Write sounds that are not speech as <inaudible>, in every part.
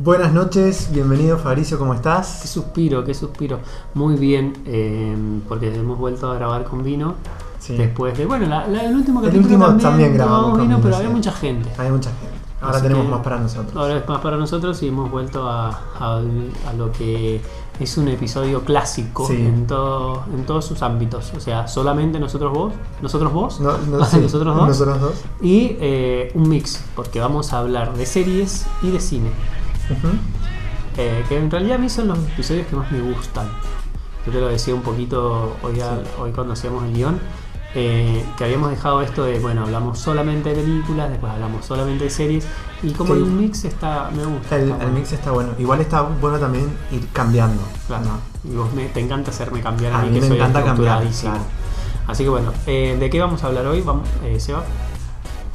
Buenas noches, bienvenido Fabricio, ¿cómo Qué estás? suspiro, qué suspiro. Muy bien, eh, porque hemos vuelto a grabar con vino. Sí. Después de, bueno, la- la- el último El capítulo último también, también grabamos con vino, vino, pero sí. había mucha gente. Hay mucha gente. Ahora Así tenemos que más para nosotros. Ahora es más para nosotros y hemos vuelto a, a- a lo que es un episodio clásico Sí. en, todo, en todos sus ámbitos. O sea, solamente nosotros vos, nosotros vos, No, <laughs> no, más sí, nosotros dos. Nosotros dos. y eh, un mix, porque vamos a hablar de series y de cine. Eh, que en realidad a mí son los episodios que más me gustan. Yo te lo decía un poquito hoy, hoy cuando hacíamos el guion, eh, que habíamos dejado esto de, bueno, hablamos solamente de películas, después hablamos solamente de series, y como Sí. el mix está, me gusta. El, mix está bueno. Igual está bueno también ir cambiando. Claro. ¿no? Y vos me, te encanta hacerme cambiar a, mí, que me soy encanta cambiar, claro. Así que bueno, eh, ¿de qué vamos a hablar hoy? Vamos, eh, Seba.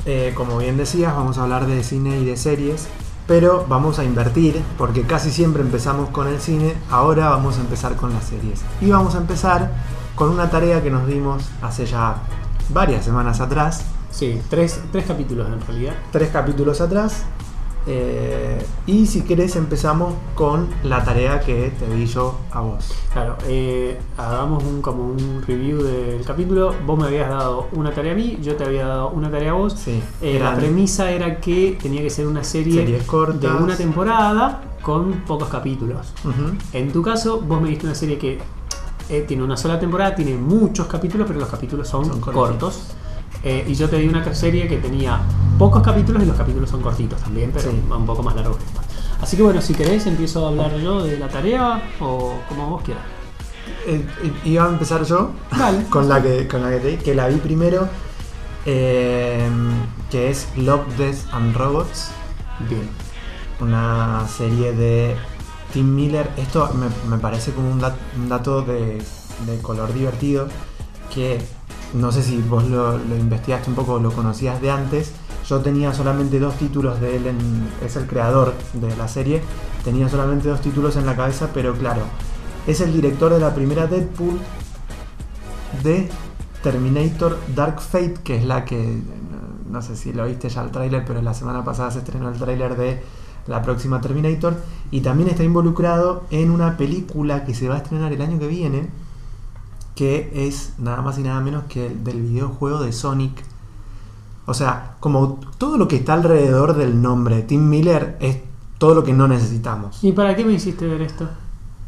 Eh, como bien decías, vamos a hablar de cine y de series, pero vamos a invertir, porque casi siempre empezamos con el cine, ahora vamos a empezar con las series. Y vamos a empezar con una tarea que nos dimos hace ya varias semanas atrás, Sí, tres, tres capítulos en realidad. tres capítulos atrás. Eh, y si querés empezamos con la tarea que te di yo a vos. Claro, eh, hagamos un, como un review del capítulo. Vos me habías dado una tarea a mí, yo te había dado una tarea a vos. Sí, Eh, la premisa era que tenía que ser una serie de una temporada con pocos capítulos. En tu caso, vos me diste una serie que tiene una sola temporada, tiene muchos capítulos, pero los capítulos son, cortos. Eh, y yo te di una serie que tenía pocos capítulos y los capítulos son cortitos también, pero Sí. un poco más largos que esta. Así que bueno, si querés empiezo a hablar yo de la tarea o como vos quieras. Eh, eh, iba a empezar yo <laughs> con la que con la que, te di, que la vi primero, eh, que es Love, Death and Robots, Bien. una serie de Tim Miller. Esto me, me parece como un, dat- un dato de, de color divertido que no sé si vos lo, lo investigaste un poco o lo conocías de antes. Yo tenía solamente dos títulos de él, en- es el creador de la serie. Tenía solamente dos títulos en la cabeza, pero claro, es el director de la primera Deadpool de Terminator Dark Fate, que es la que, no sé si lo viste ya el tráiler, pero la semana pasada se estrenó el tráiler de la próxima Terminator. Y también está involucrado en una película que se va a estrenar el año que viene, que es nada más y nada menos que el del videojuego de Sonic. O sea, como todo lo que está alrededor del nombre Tim Miller es todo lo que no necesitamos. ¿Y para qué me hiciste ver esto?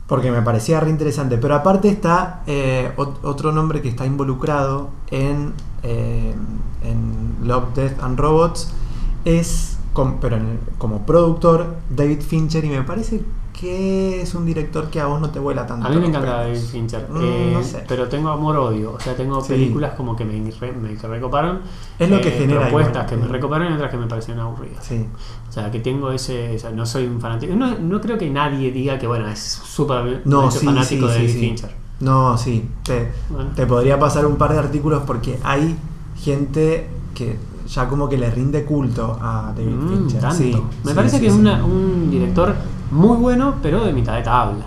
Porque me parecía re interesante. Pero aparte está eh, ot- otro nombre que está involucrado en, eh, en Love, Death and Robots. Es, pero en- como productor, David Fincher. Y me parece que es un director que a vos no te vuela tanto. A mí me encanta. David Fincher, Mm, eh, no sé. pero tengo amor-odio. O sea, tengo Sí. películas como que me, me que recoparon. Es lo que genera Propuestas igual. que me recoparon y otras que me parecieron aburridas. Sí. O sea, que tengo ese. o sea, no soy un fanático. No, no creo que nadie diga que, bueno, es súper No, sí, fanático sí, de David. Fincher. No, sí. Te, Bueno. te podría pasar un par de artículos porque hay gente que ya como que le rinde culto a David Mm, Fincher. tanto. Sí, me sí, parece sí, que es una- un director muy bueno, pero de mitad de tabla.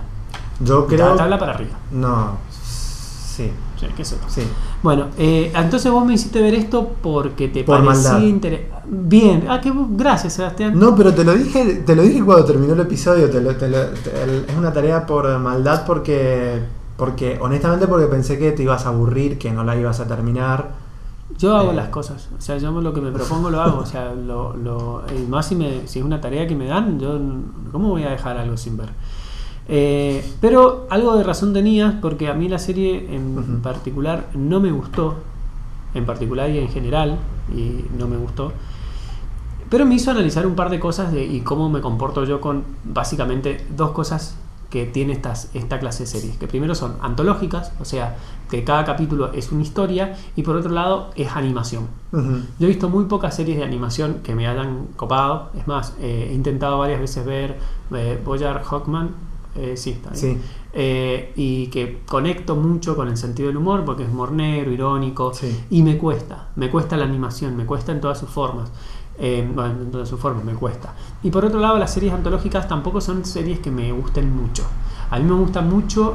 Yo Mitad creo. de tabla para arriba. No. Sí. O sea, que. Sí. Bueno, eh, entonces vos me hiciste ver esto porque te Por parecía interesante. Bien, ah, que gracias, Sebastián. No, pero te lo dije, te lo dije cuando terminó el episodio. te lo- te lo- te- es una tarea por maldad porque, porque, honestamente, porque pensé que te ibas a aburrir, que no la ibas a terminar. Yo hago Eh. las cosas, o sea, yo lo que me propongo lo hago, o sea, lo, lo, y más si, me, si es una tarea que me dan, yo, ¿cómo voy a dejar algo sin ver? Eh, pero algo de razón tenías, porque a mí la serie en particular no me gustó, en particular y en general, y no me gustó, pero me hizo analizar un par de cosas de, y cómo me comporto yo con básicamente dos cosas que tiene estas, esta clase de series. Que primero son antológicas, o sea, que cada capítulo es una historia, y por otro lado es animación. Yo he visto muy pocas series de animación que me hayan copado. Es más, eh, he intentado varias veces ver eh, Boyar Hawkman. eh, sí, está bien. Sí. Eh, y que conecto mucho con el sentido del humor porque es humor negro, irónico. Sí. Y me cuesta, me cuesta la animación, me cuesta en todas sus formas. Eh, bueno, en todas sus formas me cuesta. Y por otro lado, las series antológicas tampoco son series que me gusten mucho. A mí me gusta mucho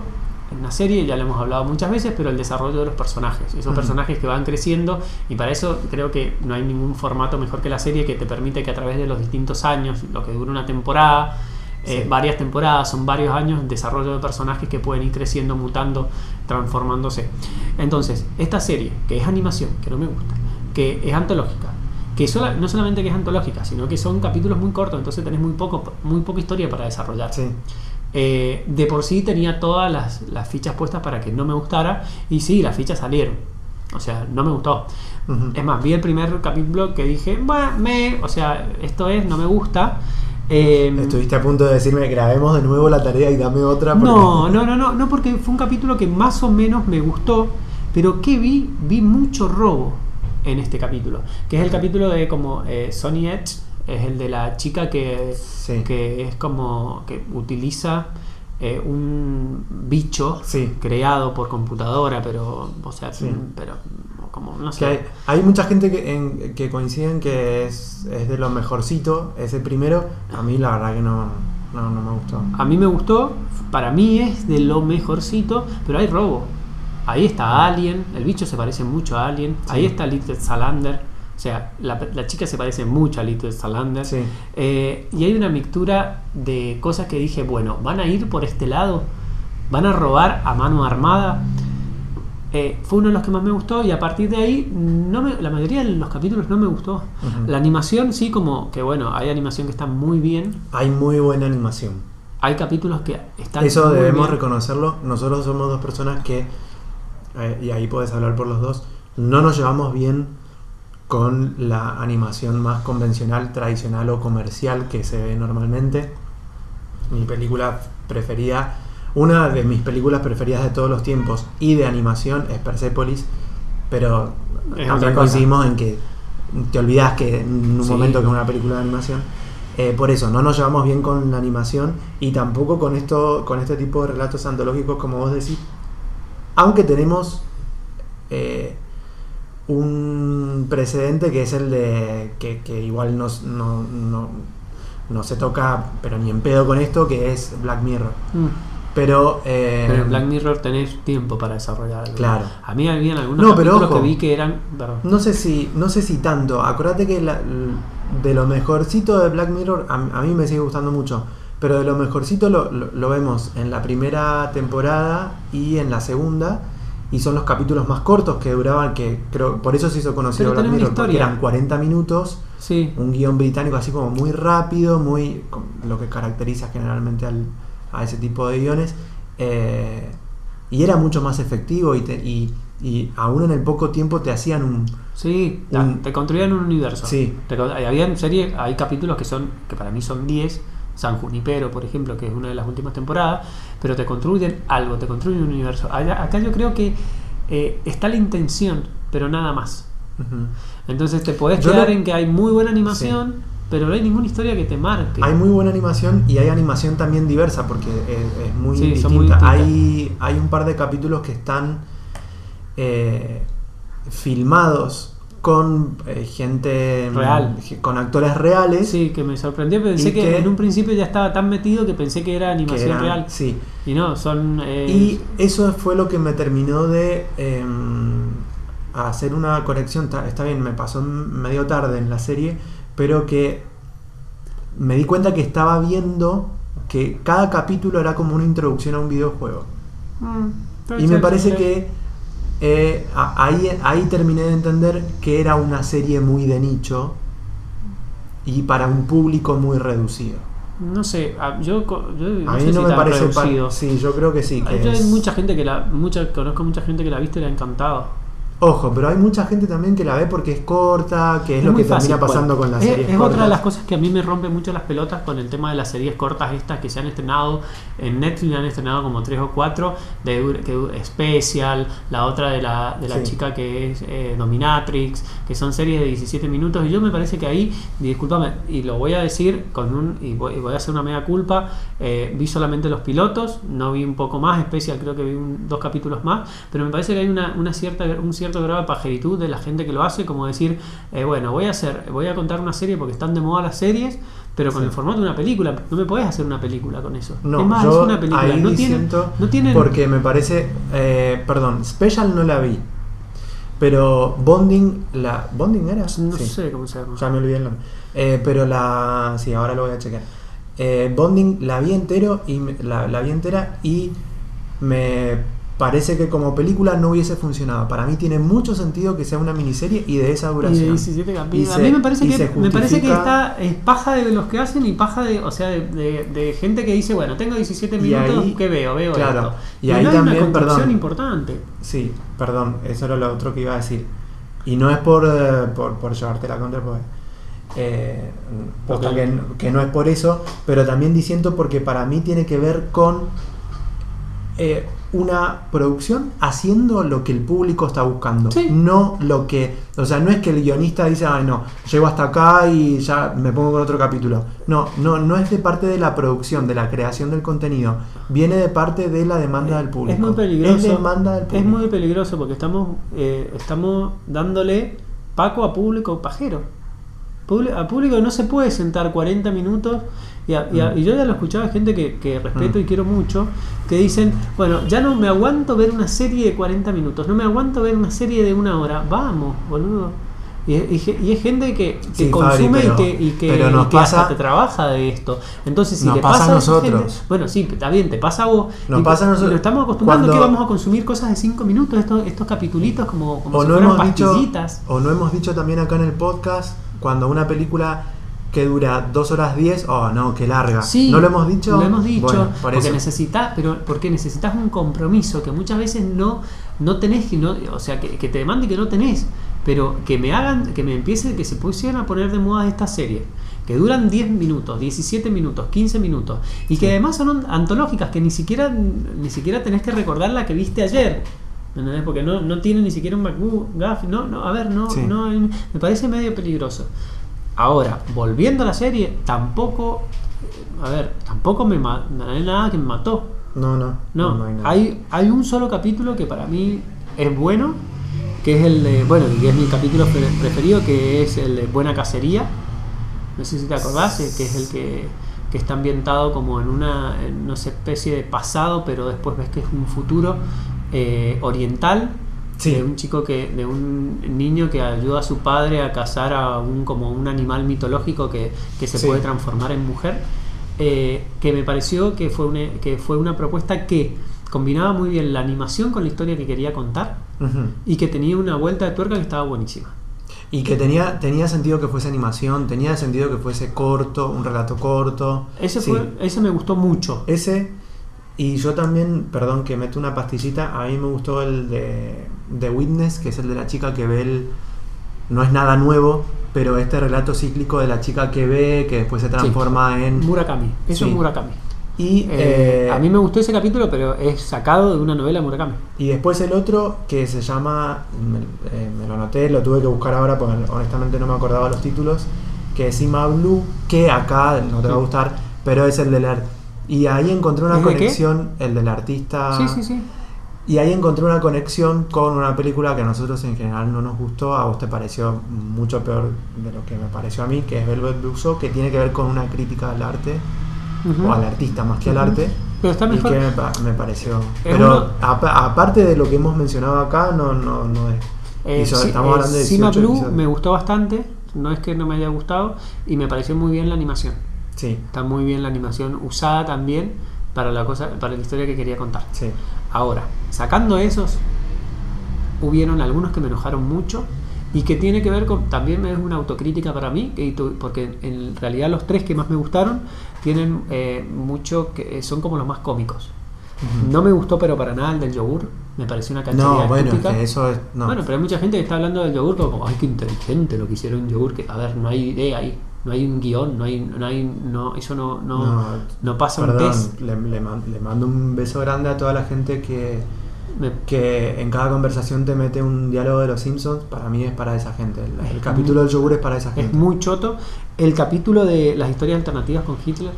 una serie, ya lo hemos hablado muchas veces, pero el desarrollo de los personajes. Esos Ujú. personajes que van creciendo y para eso creo que no hay ningún formato mejor que la serie que te permite que a través de los distintos años, lo que dura una temporada, eh, Sí. varias temporadas, son varios años de desarrollo de personajes que pueden ir creciendo, mutando, transformándose. Entonces, esta serie, que es animación, que no me gusta, que es antológica, que sola- no solamente que es antológica, sino que son capítulos muy cortos, entonces tenés muy poco, muy poca historia para desarrollar. Sí. Eh, de por sí tenía todas las, las fichas puestas para que no me gustara, y sí, las fichas salieron. O sea, no me gustó. Es más, vi el primer capítulo que dije, "Bah, me, o sea, esto es, no me gusta. Eh, Estuviste a punto de decirme grabemos de nuevo la tarea y dame otra. porque- no, no, no, no, no, porque fue un capítulo que más o menos me gustó, pero que vi, vi mucho robo en este capítulo, que es el capítulo de como eh, Sony Edge, es el de la chica que, Sí. que es como que utiliza eh, un bicho Sí. creado por computadora, pero, o sea, Sí. pero como, no Que sé. hay, hay mucha gente que, en- que coinciden que es, es de lo mejorcito, ese primero. A mí la verdad que no, no, no me gustó. A mí me gustó, para mí es de lo mejorcito, pero hay robo. Ahí está Alien, el bicho se parece mucho a Alien. Sí. Ahí está Little Salander. O sea, la, la chica se parece mucho a Little Salander. Sí. Eh, y hay una mixtura de cosas que dije, bueno, van a ir por este lado, van a robar a mano armada. Eh, fue uno de los que más me gustó y a partir de ahí no me- la mayoría de los capítulos no me gustó. La animación sí como que bueno, hay animación que está muy bien, Hay muy buena animación. hay capítulos que están Eso muy debemos bien. reconocerlo. Nosotros somos dos personas que, eh, y ahí puedes hablar por los dos, no nos llevamos bien con la animación más convencional, tradicional o comercial que se ve normalmente. Mi película preferida, una de mis películas preferidas de todos los tiempos y de animación es Persepolis, pero Es también coincidimos en que te olvidas que en un Sí. momento que es una película de animación. Eh, por eso, no nos llevamos bien con la animación y tampoco con esto, con este tipo de relatos antológicos, como vos decís. Aunque tenemos eh, un precedente que es el de que, que igual no, no, no, no se toca, pero ni en pedo con esto, que es Black Mirror. Mm. Pero, eh, Pero en Black Mirror tenés tiempo para desarrollar algo. Claro. A mí habían algunos No, pero capítulos ojo. que vi que eran. perdón. no sé si no sé si tanto. Acordate que la- de lo mejorcito de Black Mirror a, a mí me sigue gustando mucho. Pero de lo mejorcito lo, lo- lo vemos en la primera temporada y en la segunda. Y son los capítulos más cortos que duraban, que creo por eso se hizo conocido Black Mirror, porque eran 40 minutos, Sí. un guion británico así como muy rápido, muy lo que caracteriza generalmente al- a ese tipo de guiones. eh, y era mucho más efectivo y, te- y, y aún en el poco tiempo te hacían un... Sí, Un- te construían un universo. Sí. Te con- había serie, hay capítulos que son, que para mí son 10, San Junipero, por ejemplo, que es una de las últimas temporadas, pero te construyen algo, te construyen un universo. Allá- Acá yo creo que eh, está la intención, pero nada más. Entonces te podés Yo quedar lo- en que hay muy buena animación, pero no hay ninguna historia que te marque. Hay muy buena animación y hay animación también diversa porque es, es muy, Sí, son muy distinta. hay un par de capítulos que están eh, filmados con eh, gente Real. con actores reales. Sí, que me sorprendió, pensé que, que- en un principio ya estaba tan metido que pensé que era que animación eran- real. sí. Y no, son... eh, y eso fue lo que me terminó de em, hacer una corrección está, está bien me pasó medio tarde en la serie pero que me di cuenta que estaba viendo que cada capítulo era como una introducción a un videojuego. Mm, Y me parece que eh, ahí, ahí terminé de entender que era una serie muy de nicho y para un público muy reducido. No sé, yo, yo no A mí sé no si me parece... pa- reducido. sí, yo creo que sí. Que Yo es- hay mucha gente que la, mucha, conozco mucha gente que la ha visto y le ha encantado. Ojo, pero hay mucha gente también que la ve porque es corta, que es, lo que fácil, termina pasando bueno. con las es, series es cortas. otra de las cosas que a mí me rompe mucho las pelotas con el tema de las series cortas estas que se han estrenado en Netflix, han estrenado como tres o cuatro, de que Special, la otra de la, de la Sí. chica que es eh, Dominatrix, que son series de 17 minutos y yo me parece que ahí, discúlpame, y lo voy a decir con un, y voy, voy a hacer una mega culpa, eh, vi solamente los pilotos, no vi un poco más, Special creo que vi un- dos capítulos más, pero me parece que hay una, una cierta, un cierto grado de pajeritud de la gente que lo hace, como decir, eh, bueno, voy a hacer, voy a contar una serie porque están de moda las series, pero con Sí. el formato de una película, no me podés hacer una película con eso. No, es más, yo es una película, ahí no tiene, no porque me parece, eh, perdón, Special no la vi, pero Bonding, la Bonding era, no Sí. sé cómo se llama. ya me olvidé el nombre, Eh, pero la, sí, ahora lo voy a chequear. Eh, Bonding la vi entero y me- la, la vi entera y me parece que como película no hubiese funcionado. Para mí tiene mucho sentido que sea una miniserie y de esa Y de duración. 17 capítulos. Y A se- mí me parece y que me parece que está es paja de los que hacen y paja de, o sea, de, de- de gente que dice, bueno, tengo 17 Y minutos, ahí- ¿qué veo? Veo claro, esto. y no ahí hay también, una perdón. importante. Sí, perdón, eso era lo otro que iba a decir. Y no es por, eh, por, por llevarte la contra, pues. Eh, que no es por eso, pero también diciendo porque para mí tiene que ver con eh, una producción haciendo lo que el público está buscando. Sí. No lo que. O sea, no es que el guionista dice, ay no, llego hasta acá y ya me pongo con otro capítulo. No, no, no es de parte de la producción, de la creación del contenido. Viene de parte de la demanda del público. Es muy peligroso. Es demanda del Es público. muy peligroso porque estamos, eh, estamos dándole paco a público pajero. A público no se puede sentar 40 minutos. Y, a- y a- Mm. y yo ya lo escuchaba gente que, que respeto Mm. y quiero mucho, que dicen, bueno, ya no me aguanto ver una serie de 40 minutos, no me aguanto ver una serie de una hora. Vamos, boludo. Y, y ge- y es gente que, que Sí, Fabri, consume pero- y que, y que, pero nos que hasta pasa- te trabaja de esto. Entonces, si Nos le pasa pasa a nosotros. gente- bueno, sí, está bien, te pasa a vos. Nos pasa a nosotros. lo estamos acostumbrando Cuando- que vamos a consumir cosas de 5 minutos, estos, estos capitulitos como, como o si no fueran hemos dicho pastillitas. o no hemos dicho también acá en el podcast cuando una película que dura 2 horas 10 oh no qué larga Sí, no lo hemos dicho Lo hemos dicho, Bueno, por porque necesitas, pero porque necesitas un compromiso que muchas veces no, no tenés, y no, o sea, que, que te demande y que no tenés, pero que me hagan, que me empiece, que se pusieran a poner de moda estas series, que duran 10 minutos, 17 minutos, 15 minutos, y que además son antológicas, que ni siquiera, ni siquiera tenés que recordar la que viste ayer. ¿me entendés? Porque no, no tiene ni siquiera un McGuff, no, no, a ver, no, Sí. no, me parece medio peligroso. Ahora, volviendo a la serie, tampoco, a ver, tampoco me no hay nada que me mató. no no No, no hay nada. hay, hay un solo capítulo que para mí es bueno, que es el de, bueno, que es mi capítulo pre- preferido, que es el de Buena Cacería. No sé si te acordás, que es el que, que está ambientado como en una, en una especie de pasado, pero después ves que es un futuro eh, oriental. Sí. De un chico que, de un niño que ayuda a su padre a cazar a un como un animal mitológico que, que se Sí. puede transformar en mujer. eh, que me pareció que fue, una, que fue una propuesta que combinaba muy bien la animación con la historia que quería contar y que tenía una vuelta de tuerca que estaba buenísima. y que tenía tenía sentido que fuese animación tenía sentido que fuese corto un relato corto Ese, Sí. fue, ese me gustó mucho. ese y yo también perdón que meto una pastillita a mí me gustó el de de Witness que es el de la chica que ve el no es nada nuevo pero este relato cíclico de la chica que ve que después se transforma en Murakami. Eso Sí. es Murakami. y Eh, eh, a mí me gustó ese capítulo, pero es sacado de una novela Murakami. Y después el otro que se llama, me, eh, me lo anoté, lo tuve que buscar ahora porque honestamente no me acordaba los títulos, que es Ima Blue, que acá no te va a gustar, pero es el del art. Y ahí encontré una conexión, el del artista. Sí, sí, sí. Y ahí encontré una conexión con una película que a nosotros en general no nos gustó, a vos te pareció mucho peor de lo que me pareció a mí, que es Velvet Buzzsaw, que tiene que ver con una crítica al arte, Ujú. o al artista más que al arte. Pero está Y mejor. que me, me pareció. Es Pero aparte de lo que hemos mencionado acá, no, no, no es. Eh, y so- sí, estamos eh, hablando de Cima 18 Blue episodios. me gustó bastante. No es que no me haya gustado. Y me pareció muy bien la animación. Sí, Está muy bien la animación usada también para la cosa, para la historia que quería contar. sí. Ahora, sacando esos, hubieron algunos que me enojaron mucho y que tiene que ver con, también es una autocrítica para mí, porque en realidad los tres que más me gustaron tienen eh, mucho que son como los más cómicos. No me gustó pero para nada el del yogur, me pareció una cachería No, bueno, que eso es. No. Bueno, pero hay mucha gente que está hablando del yogur como, ay, qué inteligente lo que hicieron en yogur, que a ver, no hay idea ahí, no hay un guion, no hay, no hay, no, eso no, no, no, pasa un perdón, test. Le, le man- le mando un beso grande a toda la gente que, Me- que en cada conversación te mete un diálogo de los Simpsons. Para mí es para esa gente. El, el capítulo del yogur es para esa gente. Es muy choto. El capítulo de las historias alternativas con Hitler.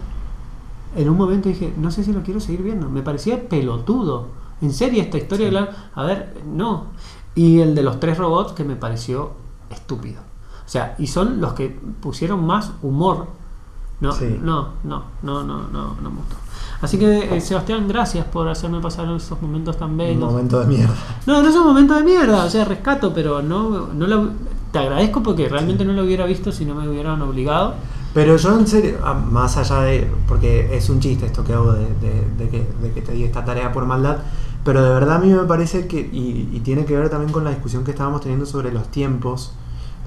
En un momento dije, no sé si lo quiero seguir viendo. Me parecía pelotudo. En serio, esta historia. Sí. la- A ver, no. Y el de los tres robots que me pareció estúpido. O sea, y son los que pusieron más humor. No, Sí. no, no, no, no, no, no me gustó. Así que, eh, Sebastián, gracias por hacerme pasar esos momentos tan bellos. momento de mierda. No, no es un momento de mierda, o sea, rescato, pero no, no lo- te agradezco porque realmente no lo hubiera visto si no me hubieran obligado. Pero yo en serio, ah, más allá de, porque es un chiste esto que hago de, de- de que, de que te di esta tarea por maldad, pero de verdad a mí me parece que, y, y tiene que ver también con la discusión que estábamos teniendo sobre los tiempos,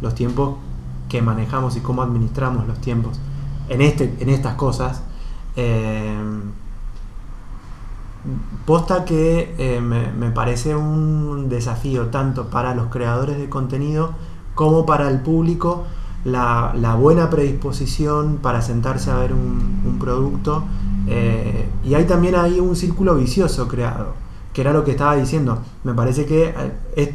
los tiempos que manejamos y cómo administramos los tiempos en, este, en estas cosas. eh, posta que eh, me, parece un desafío tanto para los creadores de contenido como para el público la, buena predisposición para sentarse a ver un, producto eh, y hay también ahí un círculo vicioso creado que era lo que estaba diciendo me parece que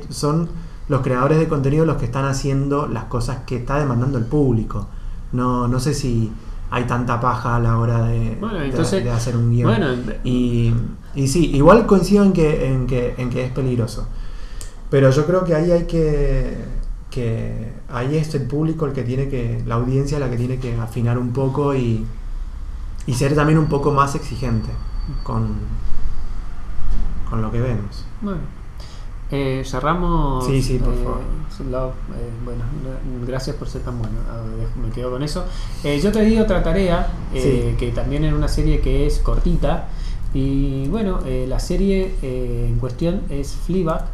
son los creadores de contenido los que están haciendo las cosas que está demandando el público no, no sé si hay tanta paja a la hora de, Bueno, de- entonces- de hacer un guion Bueno, y, y sí, igual coincido en que, en, que, en que es peligroso. Pero yo creo que ahí hay que, que. Ahí es el público el que tiene que. La audiencia la que tiene que afinar un poco y. Y ser también un poco más exigente con. con lo que vemos. Bueno, eh, cerramos. Sí, sí, por eh, favor. Love, eh, bueno, no- gracias por ser tan bueno. Me quedo con eso. Eh, yo te di otra tarea, eh, Sí. que también era una serie que es cortita. Y bueno, eh, la serie en cuestión es Fleabag.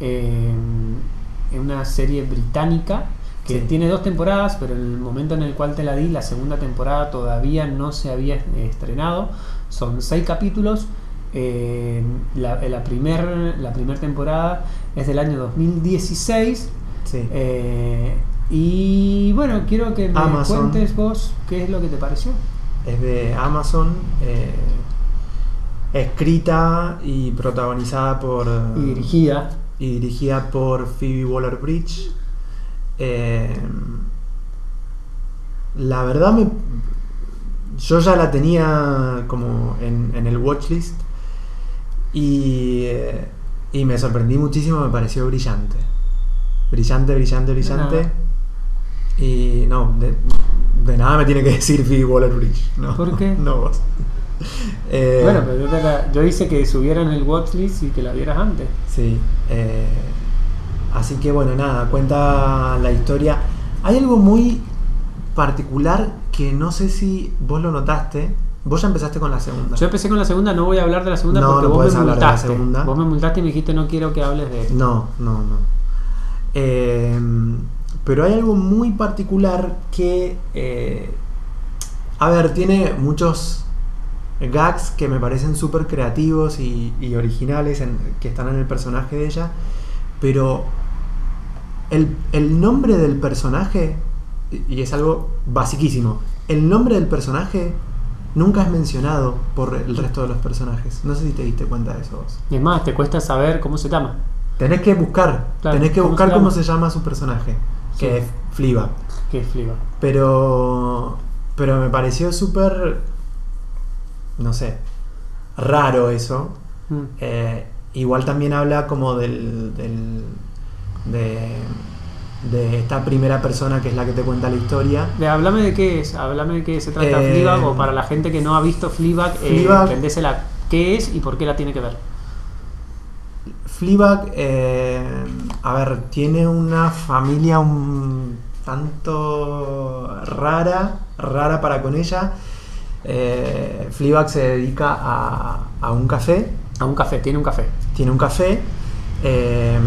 es una serie británica que Sí. tiene dos temporadas, pero en el momento en el cual te la di, la segunda temporada todavía no se había estrenado. Son seis capítulos. Eh, la, la primer, la primera temporada es del año 2016. Sí. eh, y bueno, quiero que me Amazon. cuentes vos qué es lo que te pareció. Es de Amazon. eh, escrita y protagonizada por. Y dirigida. y dirigida por Phoebe Waller Bridge. Eh, la verdad, me, yo ya la tenía como en, en el watchlist y, eh, y me sorprendí muchísimo, me pareció brillante. Brillante, brillante, brillante. Y no, de, de nada me tiene que <laughs> decir Phoebe Waller Bridge. No, ¿Por qué? <laughs> No vos. <laughs> Eh, Bueno, pero yo, te la- yo hice que subieran el watchlist y que la vieras antes. Sí. eh, así que bueno, nada, cuenta la historia. Hay algo muy particular que no sé si vos lo notaste. Vos ya empezaste con la segunda. Yo empecé con la segunda, no voy a hablar de la segunda No, porque no vos me hablar de la multaste. Vos me multaste y me dijiste no quiero que hables de No, no, no. Eh, pero hay algo muy particular que, eh, a ver, tiene muchos gags que me parecen súper creativos y, y originales en- que están en el personaje de ella, pero el, el nombre del personaje, y es algo basiquísimo, el nombre del personaje nunca es mencionado por el resto de los personajes. No sé si te diste cuenta de eso vos. Y es más, te cuesta saber cómo se llama. Tenés que buscar, Claro, tenés que ¿cómo buscar se cómo se llama su personaje, que es Fleabag. Que es Fleabag. Pero, pero me pareció súper, no sé, raro eso. Mm. Eh, igual también habla como del, del- de, de esta primera persona que es la que te cuenta la historia. De- Háblame de qué es, háblame de qué se trata Eh, Fleabag o para la gente que no ha visto Fleabag, eh, Fleabag- vendésela qué es y por qué la tiene que ver. Fleabag, eh, a ver, tiene una familia un tanto rara, rara para con ella. Eh, Fleabag se dedica a, a un café, A un café, tiene un café. tiene un café eh,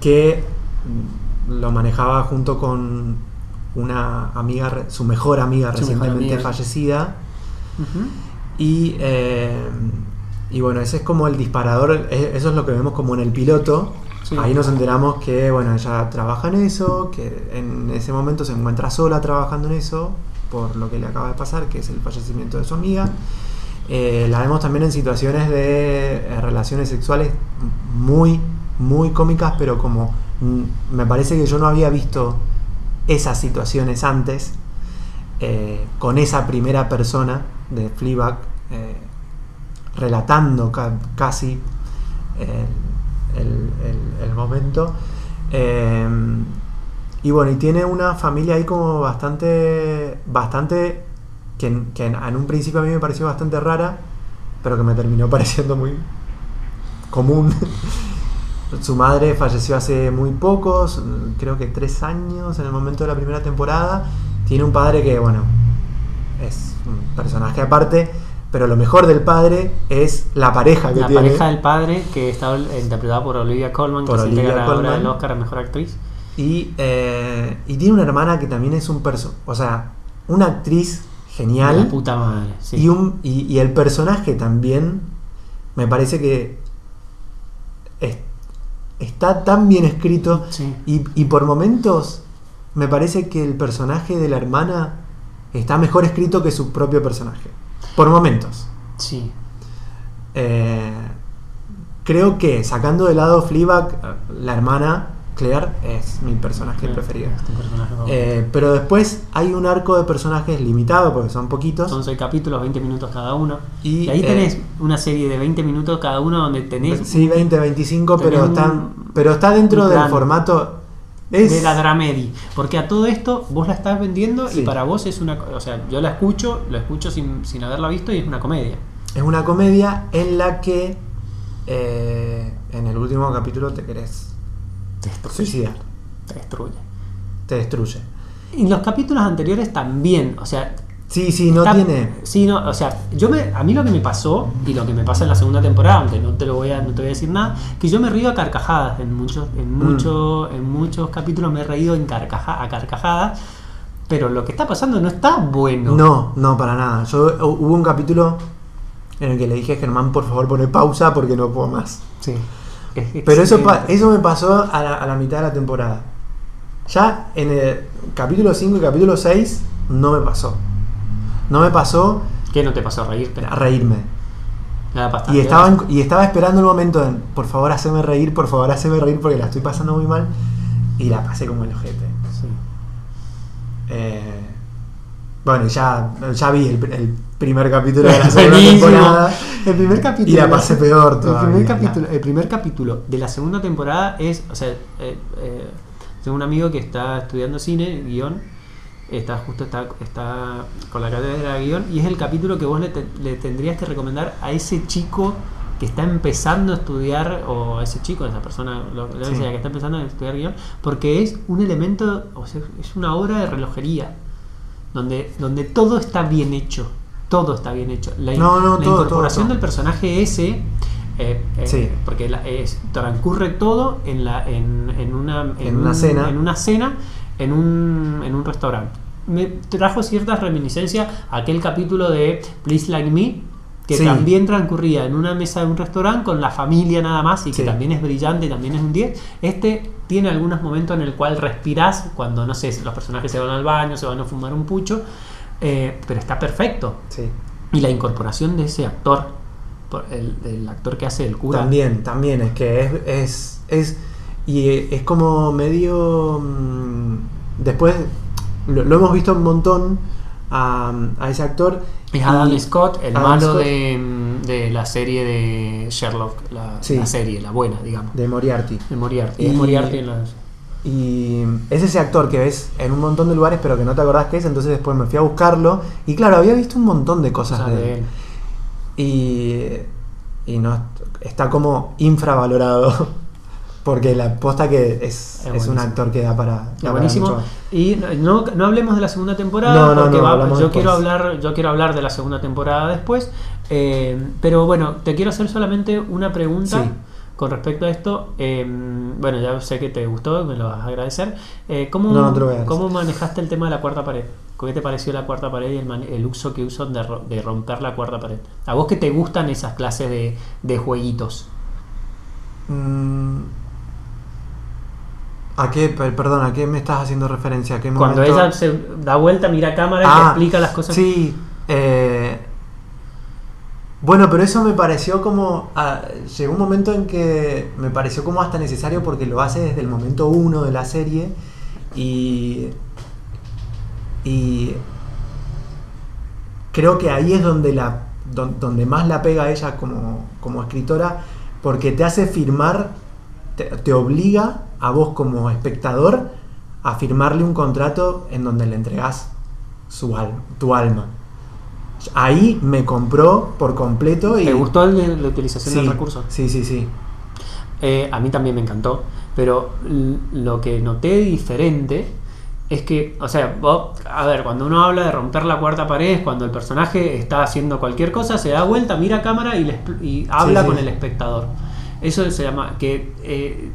que lo manejaba junto con una amiga, su mejor amiga Su mejor recientemente amiga. fallecida. Y, eh, y bueno, ese es como el disparador, e- eso es lo que vemos como en el piloto. Sí. Ahí nos enteramos que, bueno, ella trabaja en eso, que en ese momento se encuentra sola trabajando en eso, por lo que le acaba de pasar, que es el fallecimiento de su amiga. Eh, la vemos también en situaciones de eh, relaciones sexuales muy, muy cómicas, pero como me parece que yo no había visto esas situaciones antes, eh, con esa primera persona de Fleabag, eh, relatando ca- casi el, momento. Eh, y bueno, y tiene una familia ahí como bastante, bastante, que, en un principio a mí me pareció bastante rara, pero que me terminó <laughs> pareciendo muy común. Su madre falleció hace muy pocos, creo que tres años en el momento de la primera temporada. tiene un padre que, bueno, es un personaje aparte, pero lo mejor del padre es la pareja que La tiene. pareja del padre, que está interpretada por Olivia Colman, Por que Olivia se integra ahora Colman. el Oscar a Mejor Actriz. Y, eh, y tiene una hermana que también es un perso o sea, una actriz La genial. puta madre, sí. Y, un, y, y el personaje también me parece que está tan bien escrito Sí. y, y por momentos me parece que el personaje de la hermana está mejor escrito que su propio personaje. Por momentos. Sí. Eh, creo que sacando de lado Fleabag, la hermana Claire es mi personaje preferido. personaje. Eh, pero después hay un arco de personajes limitado porque son poquitos. Son seis capítulos, 20 minutos cada uno. Y, Y, ahí eh, tenés una serie de 20 minutos cada uno donde tenés Sí, 20, 25, tenés pero, un- están, pero está dentro del formato. Es, de la dramedy. Porque a todo esto vos la estás vendiendo Sí. y para vos es una... O sea, yo la escucho, lo escucho sin, sin haberla visto y es una comedia. es una comedia en la que eh, en el último capítulo te querés Te destruye. suicidar, Te destruye. te destruye. Y los capítulos anteriores también, o sea... Sí, sí, no está- tiene. Sí, no, o sea, yo me, a mí lo que me pasó y lo que me pasa en la segunda temporada, aunque no te lo voy a, no te voy a decir nada, que yo me río a carcajadas en muchos, en Mm. mucho, en muchos capítulos me he reído en carcaja, a carcajadas, pero lo que está pasando no está bueno. No, no, para nada. Yo hubo un capítulo en el que le dije a Germán, por favor, pone pausa porque no puedo más. Sí. <laughs> Pero eso, eso me pasó a la, a la mitad de la temporada. Ya en el capítulo 5 y capítulo 6 no me pasó. No me pasó ¿Qué no te pasó a reírte? a reírme. Nada. Y estaba, en- y estaba esperando el momento de, por favor, haceme reír, por favor, haceme reír porque la estoy pasando muy mal. Y la pasé como el ojete. Sí. Eh, bueno, ya, ya vi el, el primer capítulo de la <laughs> segunda temporada. El primer capítulo. Y la pasé peor el todavía. primer capítulo, el primer capítulo de la segunda temporada es, o sea, eh, eh, tengo un amigo que está estudiando cine, guion, está justo está, está con la cátedra de guion, y es el capítulo que vos le, te- le tendrías que recomendar a ese chico que está empezando a estudiar, o a ese chico, a esa persona lo, lo que Sí. que está empezando a estudiar guion, porque es un elemento, o sea, es una obra de relojería, donde, donde todo está bien hecho. Todo está bien hecho. La, No, no, la todo, incorporación todo, todo. del personaje ese, eh, eh, Sí. porque la- es- transcurre todo en, la, en, en una, En una cena. En una cena, en un, en un restaurante. Me trajo ciertas reminiscencias a aquel capítulo de Please Like Me, que Sí. también transcurría en una mesa de un restaurante con la familia nada más y que Sí. también es brillante, también es un 10. Este tiene algunos momentos en el cual respirás cuando, no sé, los personajes se van al baño, se van a fumar un pucho, eh, pero está perfecto. Sí. Y la incorporación de ese actor, por- el, el actor que hace el cura. También, también, es que es, es, es y es como medio mm, después lo, lo hemos visto un montón a, a ese actor Es Adam Scott, el Adam malo Scott de, de la serie de Sherlock, la, Sí. la serie, la buena, digamos. de Moriarty De Moriarty. Y- Es Moriarty en las... y es ese actor que ves en un montón de lugares pero que no te acordás que es entonces después me fui a buscarlo y claro había visto un montón de cosas de de él y, y no está como infravalorado <laughs> porque la posta que es, Es es un actor que da para, da para buenísimo. Y no, no hablemos de la segunda temporada, No, no, porque no, va- yo, después. quiero hablar, yo quiero hablar de la segunda temporada después. Eh, pero bueno, te quiero hacer solamente una pregunta Sí. Con respecto a esto. Eh, bueno, ya sé que te gustó, me lo vas a agradecer. Eh, ¿cómo, No, no te lo voy a agradecer. ¿Cómo manejaste el tema de la cuarta pared? ¿Qué te pareció la cuarta pared y el, uso que usan de, ro- de romper la cuarta pared? ¿A vos que te gustan esas clases de, de jueguitos? Mm, ¿A qué, per- perdón, a qué me estás haciendo referencia? ¿A qué Cuando momento? ella se da vuelta, mira a cámara y te Ah, explica las cosas. Sí. eh, bueno, pero eso me pareció como... ah, llegó un momento en que me pareció como hasta necesario porque lo hace desde el momento uno de la serie y... Y... Creo que ahí es donde, la, don- donde más la pega ella como, como escritora porque te hace firmar, te, te obliga a vos como espectador a firmarle un contrato en donde le entregás su alma, tu alma. Ahí me compró por completo y... ¿Te gustó la utilización Sí, del recurso? Sí, sí, sí. Eh, a mí también me encantó, pero lo que noté diferente es que, o sea, vos, a ver, cuando uno habla de romper la cuarta pared es cuando el personaje está haciendo cualquier cosa, se da vuelta, mira a cámara y, le y habla sí. con el espectador. Eso se llama que eh,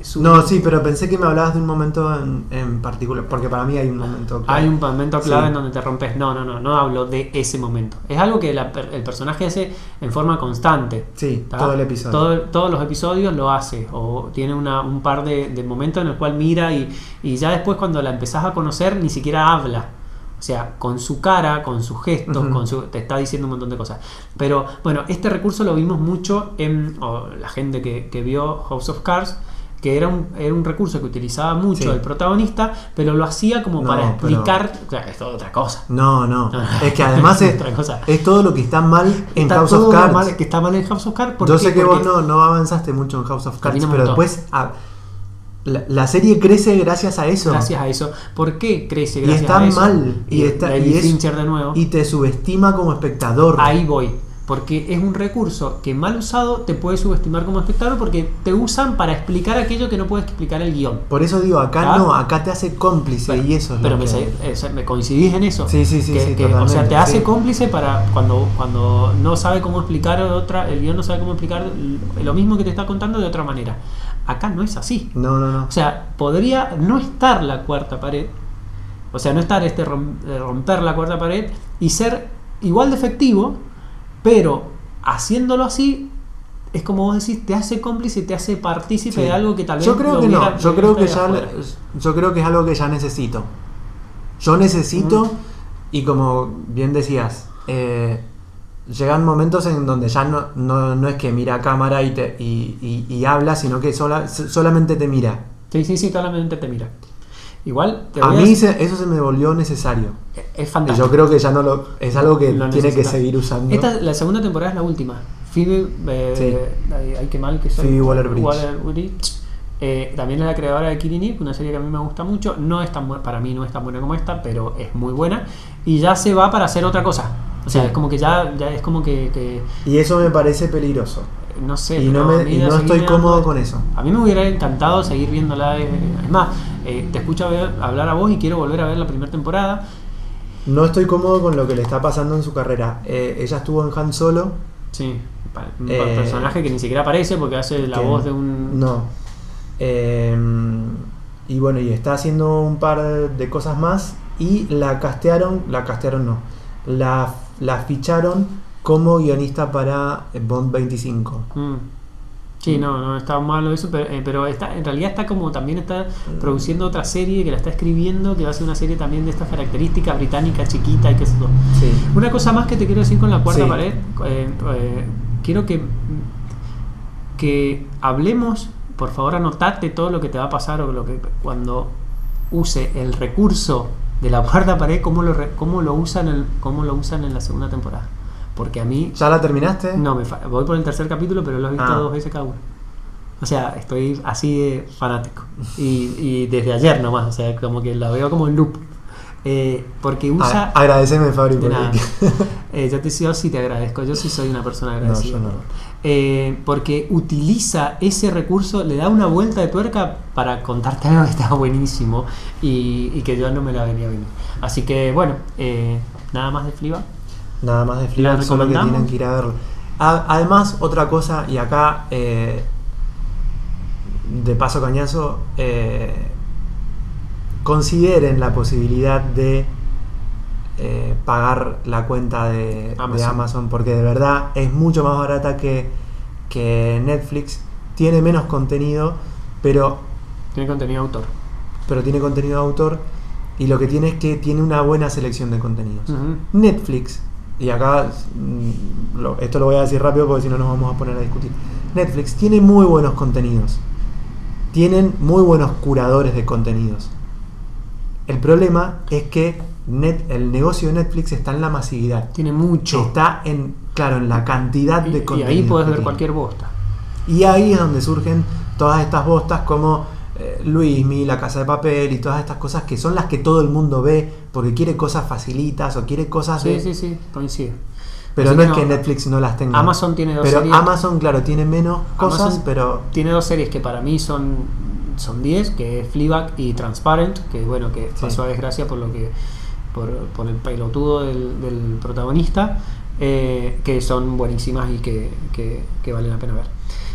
es un- No, sí, pero pensé que me hablabas de un momento en, en particular, porque para mí hay un momento. clave. Hay un momento clave Sí. en donde te rompes. No, no, no, no hablo de ese momento. Es algo que la el personaje hace en forma constante. Sí, ¿tá? todo el episodio. Todo- todos los episodios lo hace. O tiene una- un par de, de momentos en el cual mira y, y ya después cuando la empezás a conocer ni siquiera habla. O sea, con su cara, con sus gestos, Ujú. con su, te está diciendo un montón de cosas. Pero bueno, este recurso lo vimos mucho en o la gente que, que vio House of Cards, que era un, era un recurso que utilizaba mucho Sí. el protagonista, pero lo hacía como No, para pero- explicar. O sea, es toda otra cosa. No, no. <laughs> Es que además es, Otra cosa. es todo lo que está mal en Está House todo of Cards. mal que está mal en House of Cards. ¿por Yo sé que Porque- vos no, no avanzaste mucho en House of Cards, pero después ah, la, la serie crece gracias a eso. Gracias a eso. ¿Por qué crece Y gracias está a eso? mal. Y, está, David y, es- Fincher de nuevo. y te subestima como espectador. Ahí voy. Porque es un recurso que mal usado te puede subestimar como espectador porque te usan para explicar aquello que no puedes explicar el guion. Por eso digo, acá no, acá te hace cómplice Pero, y eso es pero lo me, que- se- eh, me coincidís en eso. Sí, sí, sí, Que- sí, que, o sea, te hace sí. cómplice para cuando, cuando no sabe cómo explicar otra, el guion no sabe cómo explicar lo mismo que te está contando de otra manera. Acá no es así. No, no, no. O sea, podría no estar la cuarta pared, o sea, no estar este eh, romper la cuarta pared y ser igual de efectivo, pero haciéndolo así es como vos decís, te hace cómplice, te hace partícipe Sí. de algo que tal vez yo creo lo que hubiera- no, yo creo que ya afuera. yo creo que es algo que ya necesito. Yo necesito Mm. y como bien decías, eh, llegan momentos en donde ya no, no, no es que mira a cámara y te y, y- y habla, sino que sola- solamente te mira. Sí, sí, sí, claramente te mira. Igual te A voy mí se- eso se me volvió necesario. es Y fantástico. yo creo que ya no lo es algo que Lo tiene que seguir usando. Esta, la segunda temporada es la última. Phoebe, eh, ay, ay, qué mal que soy. Phoebe Waller-Bridge. Eh, también es la creadora de Killing Eve, una serie que a mí me gusta mucho. No es tan buena, para mí no es tan buena como esta, pero es muy buena. Y ya se va para hacer otra cosa. O sea, es como que ya, ya es como que, que, Y eso me parece peligroso. no sé. Y no, me- y no estoy cómodo con eso. A mí me hubiera encantado seguir viéndola. eh, Es más, eh, te escucho ver- hablar a vos y quiero volver a ver la primera temporada. No estoy cómodo con lo que le está pasando en su carrera. Eh, ella estuvo en Han Solo. Sí, un Eh, personaje que ni siquiera aparece porque hace la que- voz de un. No. Eh, y bueno, y está haciendo un par de cosas más. Y la castearon, la castearon no. La, la ficharon como guionista para Bond 25. Mm. Sí, no, no está malo eso, pero, eh, pero está, en realidad está como también está produciendo otra serie que la está escribiendo, que va a ser una serie también de estas características británica, chiquita y qué sé yo. Sí. Una cosa más que te quiero decir con la cuarta Sí. pared, eh, eh, quiero que, que hablemos, por favor anotate todo lo que te va a pasar o lo que cuando use el recurso de la cuarta pared, cómo lo, re- cómo lo usan el, cómo lo usan en la segunda temporada. Porque a mí ¿Ya la terminaste? no, me voy por el tercer capítulo, pero lo he visto Ah. dos veces cada uno. O sea, estoy así de fanático. Y, y desde ayer nomás, o sea, como que la veo como en loop. Eh, porque usa... A- agradeceme, Fabri, nada. <laughs> Eh, yo te yo sí te agradezco, yo sí soy una persona agradecida. yo no. Eh, porque utiliza ese recurso, le da una vuelta de tuerca para contarte algo que está buenísimo y, y que yo no me la venía a venir. Así que bueno, eh, nada más de Fliba. Nada más de ¿La Fleabag, solo que tienen que ir a verlo. A- además, otra cosa, y acá, de paso cañazo, eh, consideren la posibilidad de eh, pagar la cuenta de de Amazon. Porque de verdad es mucho más barata que, que Netflix. Tiene menos contenido, pero Tiene contenido autor. pero tiene contenido de autor y lo que tiene es que tiene una buena selección de contenidos. Netflix, y acá mm, lo- esto lo voy a decir rápido porque si no nos vamos a poner a discutir. Netflix tiene muy buenos contenidos. Tienen muy buenos curadores de contenidos. El problema es que net- el negocio de Netflix está en la masividad. Tiene mucho. Está en, claro, en la cantidad Y, de y contenidos. ahí puedes ver cualquier bosta. Y ahí es donde surgen todas estas bostas como eh, Luismi, La Casa de Papel y todas estas cosas que son las que todo el mundo ve porque quiere cosas facilitas o quiere cosas Sí, de... sí, sí, coincido. Pero Así no que es que no, Netflix no las tenga. Amazon tiene dos Pero series. Amazon, claro, tiene menos cosas, Amazon pero... Tiene dos series que para mí son son 10, que es Fleabag y Transparent, que bueno, que Sí. pasó a desgracia por lo que por, por el pelotudo del, del protagonista, eh, que son buenísimas y que, que- que valen la pena ver.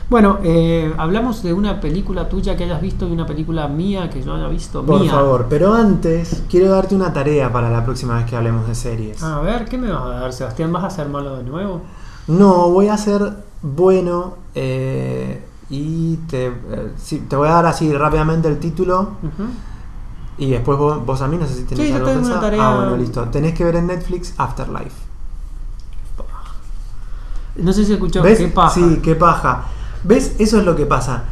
Bueno, eh, hablamos de una película tuya que hayas visto y una película mía que yo haya visto. Por mía. favor, pero antes quiero darte una tarea para la próxima vez que hablemos de series. A ver, ¿qué me vas a dar, Sebastián? ¿Vas a ser malo de nuevo? No, voy a ser bueno eh, y te, eh, sí, te voy a dar así rápidamente el título y después vos, vos a mí, no sé si tenés Sí, yo algo tengo una tarea- Ah, bueno, listo. Tenés que ver en Netflix Afterlife. No sé si escuchó, ¿Ves? qué paja. Sí, qué paja. ¿Ves? Eso es lo que pasa.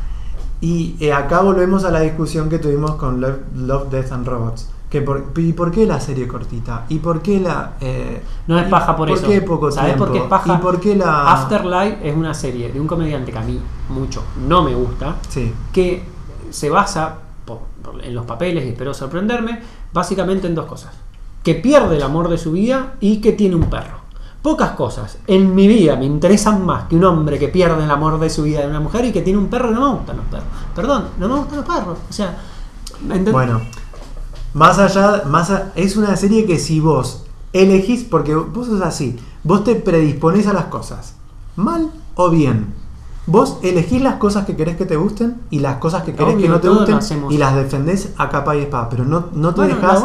Y eh, acá volvemos a la discusión que tuvimos con Love, Love, Death and Robots. Que por, ¿Y por qué la serie cortita? ¿Y por qué la...? eh, No es paja por, eso. qué poco ¿Sabes tiempo? por qué es paja? ¿Y por qué la...? Afterlife es una serie de un comediante que a mí mucho no me gusta, Sí. que se basa por- por- en los papeles, y espero sorprenderme, básicamente en dos cosas. Que pierde el amor de su vida y que tiene un perro. Pocas cosas en mi vida me interesan más que un hombre que pierde el amor de su vida de una mujer y que tiene un perro y no me gustan los perros. Perdón, no me gustan los perros. O sea, ¿entend- Bueno, más allá, más a- es una serie que si vos elegís, porque vos sos así, vos te predisponés a las cosas, mal o bien. Vos elegís las cosas que querés que te gusten y las cosas que querés Obvio, que no te gusten y las defendés a capa y espada, pero no, no te Bueno, dejas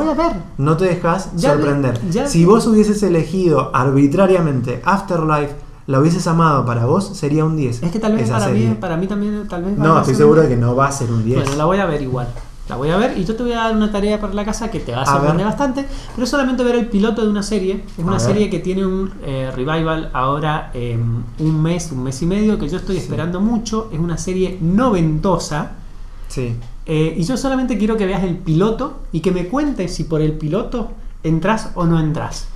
no te dejas le- sorprender. ya- si vos hubieses elegido arbitrariamente Afterlife, la hubieses amado para vos, sería un 10. Es que tal vez para mí, para mí también tal vez No, estoy seguro de que no va a ser un 10. Bueno, la voy a ver igual. La voy a ver y yo te voy a dar una tarea para la casa que te va a sorprender bastante, pero es solamente ver el piloto de una serie. Es una serie que tiene un eh, revival ahora un mes, un mes y medio, que yo estoy Sí. esperando mucho. Es una serie noventosa. Sí. eh, y yo solamente quiero que veas el piloto y que me cuentes si por el piloto entras o no entras.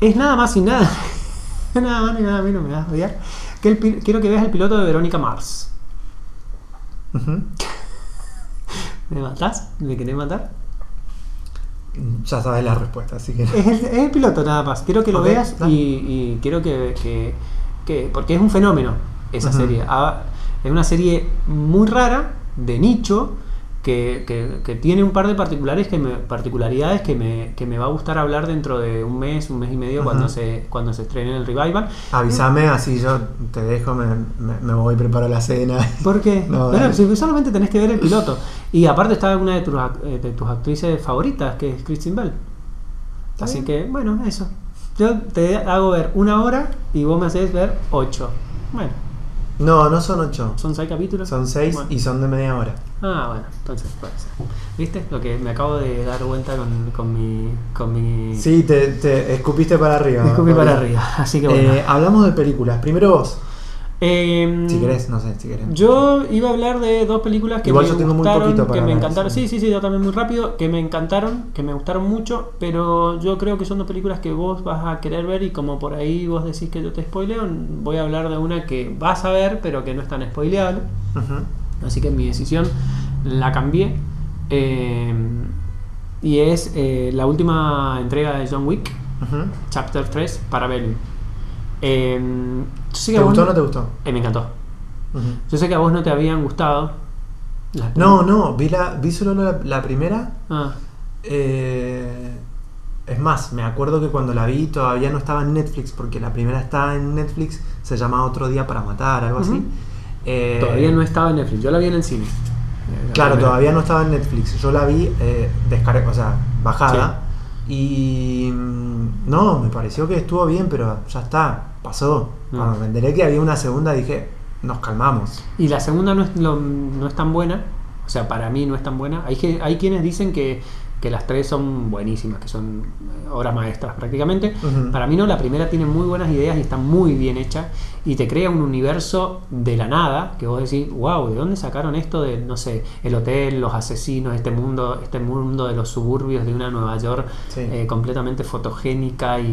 Es nada más y nada, <laughs> nada más ni nada menos, me vas a odiar. Que el quiero que veas el piloto de Verónica Mars. Ujú. ¿Me matás? ¿Me querés matar? Ya sabes la respuesta, así que. Es el, es el piloto nada más. Quiero que lo veas y, y quiero que, que- que- Porque es un fenómeno esa serie. Ah, Es una serie muy rara, de nicho, que, que- que tiene un par de particulares que me- particularidades que me, que me va a gustar hablar dentro de un mes, un mes y medio, cuando, se, cuando se estrene el revival. Avísame, así yo te dejo, me, me, me voy, preparo la cena. ¿Por qué? <laughs> No, Bueno, si solamente tenés que ver el piloto. Y aparte está una de tus, eh, de tus actrices favoritas, que es Kristen Bell. Así que, bueno, eso. Yo te hago ver una hora y vos me haces ver ocho. Bueno, No, no son ocho. son seis capítulos. Son seis Bueno. y son de media hora. Ah, bueno, entonces puede ser. ¿Viste? Lo que me acabo de dar vuelta con, con mi. Con mi. Sí, te, te escupiste para arriba. Escupí para arriba. Así que bueno. Eh, hablamos de películas. Primero vos, Em, si querés, no sé, si querés. Yo iba a hablar de dos películas que Igual me yo tengo muy gustaron, que me encantaron. sí. Sí, sí, yo también muy rápido, que me encantaron, que me gustaron mucho, pero yo creo que son dos películas que vos vas a querer ver y como por ahí vos decís que yo te spoileo, voy a hablar de una que vas a ver, pero que no es tan spoileable. Así que mi decisión la cambié. eh, y es eh, la última entrega de John Wick. Chapter 3, para. Eh, yo sé que ¿Te gustó o no- te gustó? eh, me encantó. Yo sé que a vos no te habían gustado. las No, no, vi, la, vi solo la, la primera. Ah, eh, es más, me acuerdo que cuando la vi todavía no estaba en Netflix, porque la primera estaba en Netflix, se llama Otro Día para Matar, algo así. Eh, todavía no estaba en Netflix. Yo la vi en el cine. Eh, la Claro, primera. todavía no estaba en Netflix. Yo la vi eh, descarga- o sea, bajada. Y mm, no, me pareció que estuvo bien, pero ya está, pasó. Mm. Cuando me enteré que había una segunda dije, nos calmamos. Y la segunda no es, lo- no es tan buena. O sea, para mí no es tan buena. Hay, que- hay quienes dicen que, que las tres son buenísimas, que son eh, obras maestras prácticamente. Para mí no, la primera tiene muy buenas ideas y está muy bien hecha. Y te crea un universo de la nada que vos decís, wow, ¿de dónde sacaron esto de, no sé, el hotel, los asesinos, este mundo, este mundo de los suburbios de una Nueva York Sí. eh, completamente fotogénica y,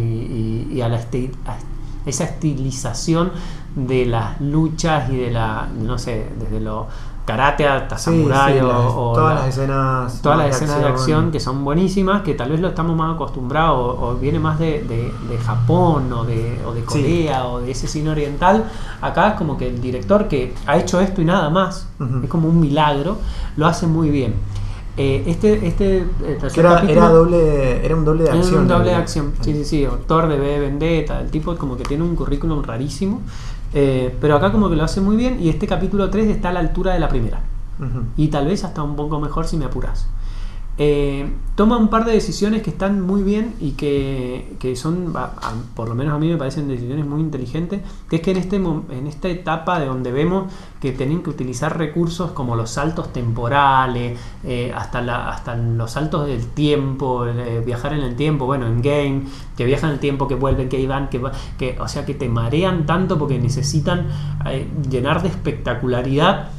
y- y a la a esa estilización de las luchas y de la, no sé, desde lo karate hasta Sí, samurai sí, o, las- o todas la- las escenas. todas las escenas de acción que son buenísimas, que tal vez lo estamos más acostumbrados, o, o viene más de, de- de Japón o de, o de Sí. Corea o de ese cine oriental. Acá es como que el director que ha hecho esto y nada más, es como un milagro, lo hace muy bien. Eh, este este eh, tercer era, capítulo- era doble, era un doble de acción. un doble de acción, sí, sí, sí. Autor de B de Vendetta, el tipo como que tiene un currículum rarísimo. Eh, pero acá como que lo hace muy bien y este capítulo 3 está a la altura de la primera. Y tal vez hasta un poco mejor si me apuras. Eh, toma un par de decisiones que están muy bien y que, que son, por lo menos a mí me parecen decisiones muy inteligentes, que es que en, este, en esta etapa de donde vemos que tienen que utilizar recursos como los saltos temporales, eh, hasta, hasta los saltos del tiempo, eh, viajar en el tiempo, bueno, en game, que viajan el tiempo, que vuelven, que iban, que, que o sea, que te marean tanto porque necesitan llenar de espectacularidad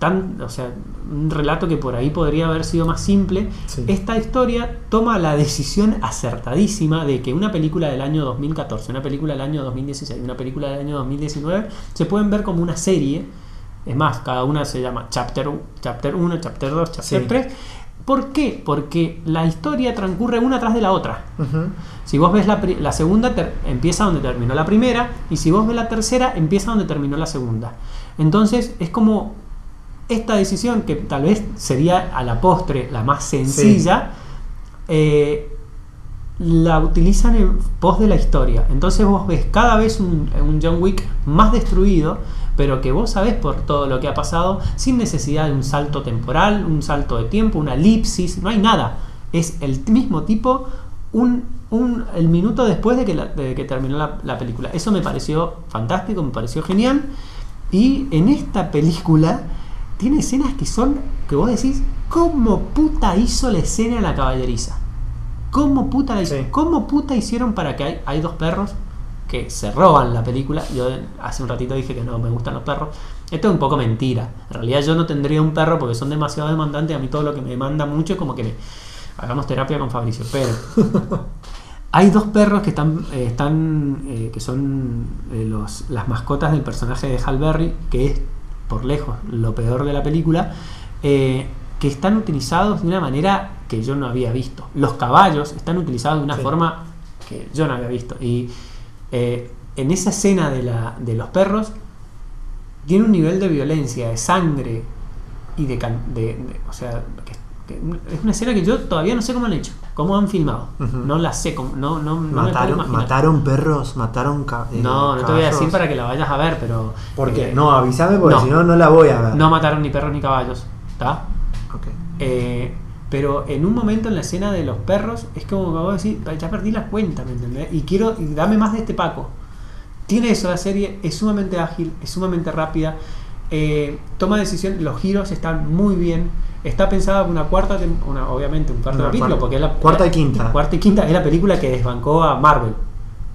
tan, o sea, un relato que por ahí podría haber sido más simple. Sí. Esta historia toma la decisión acertadísima de que una película del año 2014, una película del año 2016, una película del año 2019 se pueden ver como una serie. Es más, cada una se llama Chapter, chapter 1, Chapter 2, Chapter Sí. 3. ¿Por qué? Porque la historia transcurre una tras de la otra. Si vos ves la, segunda, empieza donde terminó la primera, y si vos ves la tercera, empieza donde terminó la segunda. Entonces es como esta decisión, que tal vez sería a la postre la más sencilla, eh, la utilizan en pos de la historia. Entonces vos ves cada vez un, un John Wick más destruido, pero que vos sabés por todo lo que ha pasado, sin necesidad de un salto temporal, un salto de tiempo, una elipsis, no hay nada. Es el mismo tipo un, un- el minuto después de que, la- de que terminó la, la película. Eso me pareció fantástico, me pareció genial. Y en esta película tiene escenas que son, que vos decís, ¿cómo puta hizo la escena de la caballeriza? ¿Cómo puta, la hizo? Sí. ¿Cómo puta hicieron para que hay, hay dos perros que se roban la película? Yo hace un ratito dije que no me gustan los perros. Esto es un poco mentira. En realidad yo no tendría un perro porque son demasiado demandantes. A mí todo lo que me demanda mucho es como que me... Hagamos terapia con Fabricio. Pero <laughs> hay dos perros que están, eh, están eh, que son eh, los, las mascotas del personaje de Hal Berry, que es por lejos lo peor de la película, eh, que están utilizados de una manera que yo no había visto. Los caballos están utilizados de una Sí. forma que yo no había visto. Y eh, en esa escena de, la, de los perros tiene un nivel de violencia, de sangre y de... can- de- de- o sea, que es una escena que yo todavía no sé cómo han hecho, cómo han filmado. No la sé, cómo- no, no, no me puedo Mataron, mataron perros, mataron ca- eh, No, no te voy a decir para que la vayas a ver, pero... ¿Por qué? eh, No, avísame porque no. si no, no la voy a ver. No mataron ni perros ni caballos, ¿está? Eh, pero en un momento en la escena de los perros es como que vos decís, ya perdí la cuenta, ¿me entendés? Y quiero, y dame más de este Paco. Tiene eso la serie, es sumamente ágil, es sumamente rápida, eh, toma decisiones, los giros están muy bien. Está pensada una cuarta, una, obviamente un cuarto capítulo, cuarta- porque es la cuarta y quinta. Cuarta y quinta es la película que desbancó a Marvel,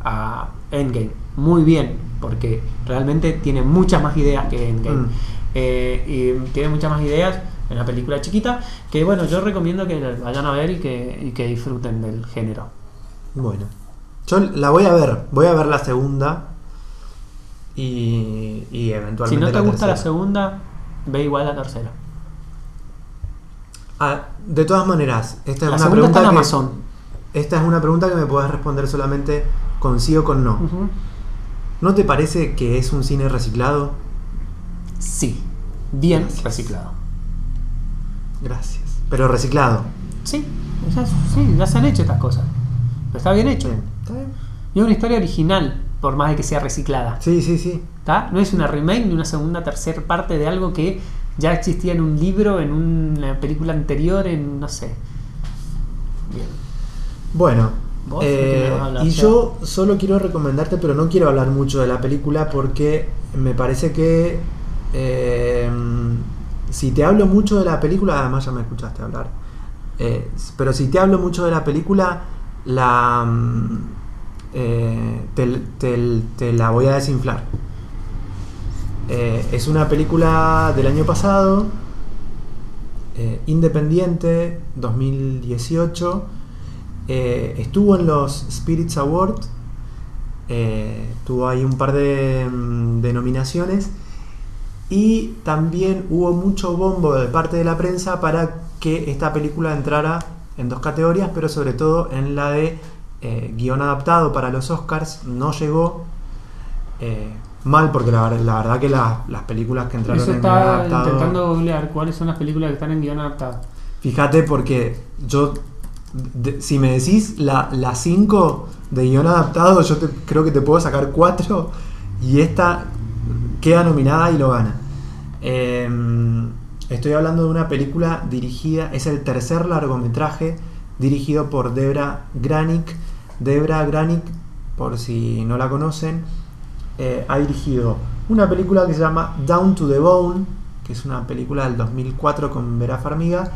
a Endgame. Muy bien, porque realmente tiene muchas más ideas que Endgame. Mm. Eh, y tiene muchas más ideas en la película chiquita que bueno yo recomiendo que vayan a ver y que, y que disfruten del género Bueno. Yo la voy a ver. Voy a ver la segunda. Y, y eventualmente. si no te gusta la segunda ve igual la tercera Ah, de todas maneras, esta es la una está pregunta en que, Amazon Esta es una pregunta que me puedes responder solamente con sí o con no. ¿No te parece que es un cine reciclado? sí bien Gracias. reciclado Gracias. Pero reciclado. sí ya, sí ya se han hecho estas cosas pero está bien hecho Bien. ¿Está bien? y es una historia original por más de que sea reciclada Sí, sí, sí. no es una remake ni una segunda tercera parte de algo que ya existía en un libro en una película anterior en no sé. Bien. Bueno, ¿Vos eh, y yo solo quiero recomendarte, pero no quiero hablar mucho de la película porque me parece que eh, si te hablo mucho de la película, además ya me escuchaste hablar, eh, pero si te hablo mucho de la película, la mm, eh, te, te- te la voy a desinflar. Eh, es una película del año pasado, eh, independiente, 2018. Eh, estuvo en los Spirits Awards. tuvo ahí un par de, mm, de nominaciones. Y también hubo mucho bombo de parte de la prensa para que esta película entrara en dos categorías, pero sobre todo en la de eh, guion adaptado para los Oscars. No llegó mal, porque la, la verdad que la- las películas que entraron Eso en guion adaptado. intentando googlear cuáles son las películas que están en guion adaptado. Fíjate, porque yo. de- si me decís la 5 de guion adaptado, yo te- creo que te puedo sacar 4 y esta queda nominada y lo gana. Eh, estoy hablando de una película dirigida, es el tercer largometraje dirigido por Debra Granik. Debra Granik, por si no la conocen, eh, ha dirigido una película que se llama Down to the Bone, que es una película del 2004 con Vera Farmiga,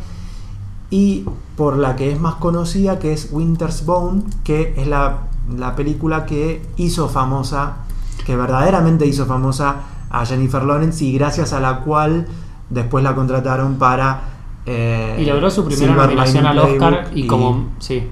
y por la que es más conocida, que es Winter's Bone, que es la, la película que hizo famosa, que verdaderamente hizo famosa a Jennifer Lawrence y gracias a la cual después la contrataron para... eh, Y logró su primera nominación al Oscar Playbook y como... Sí,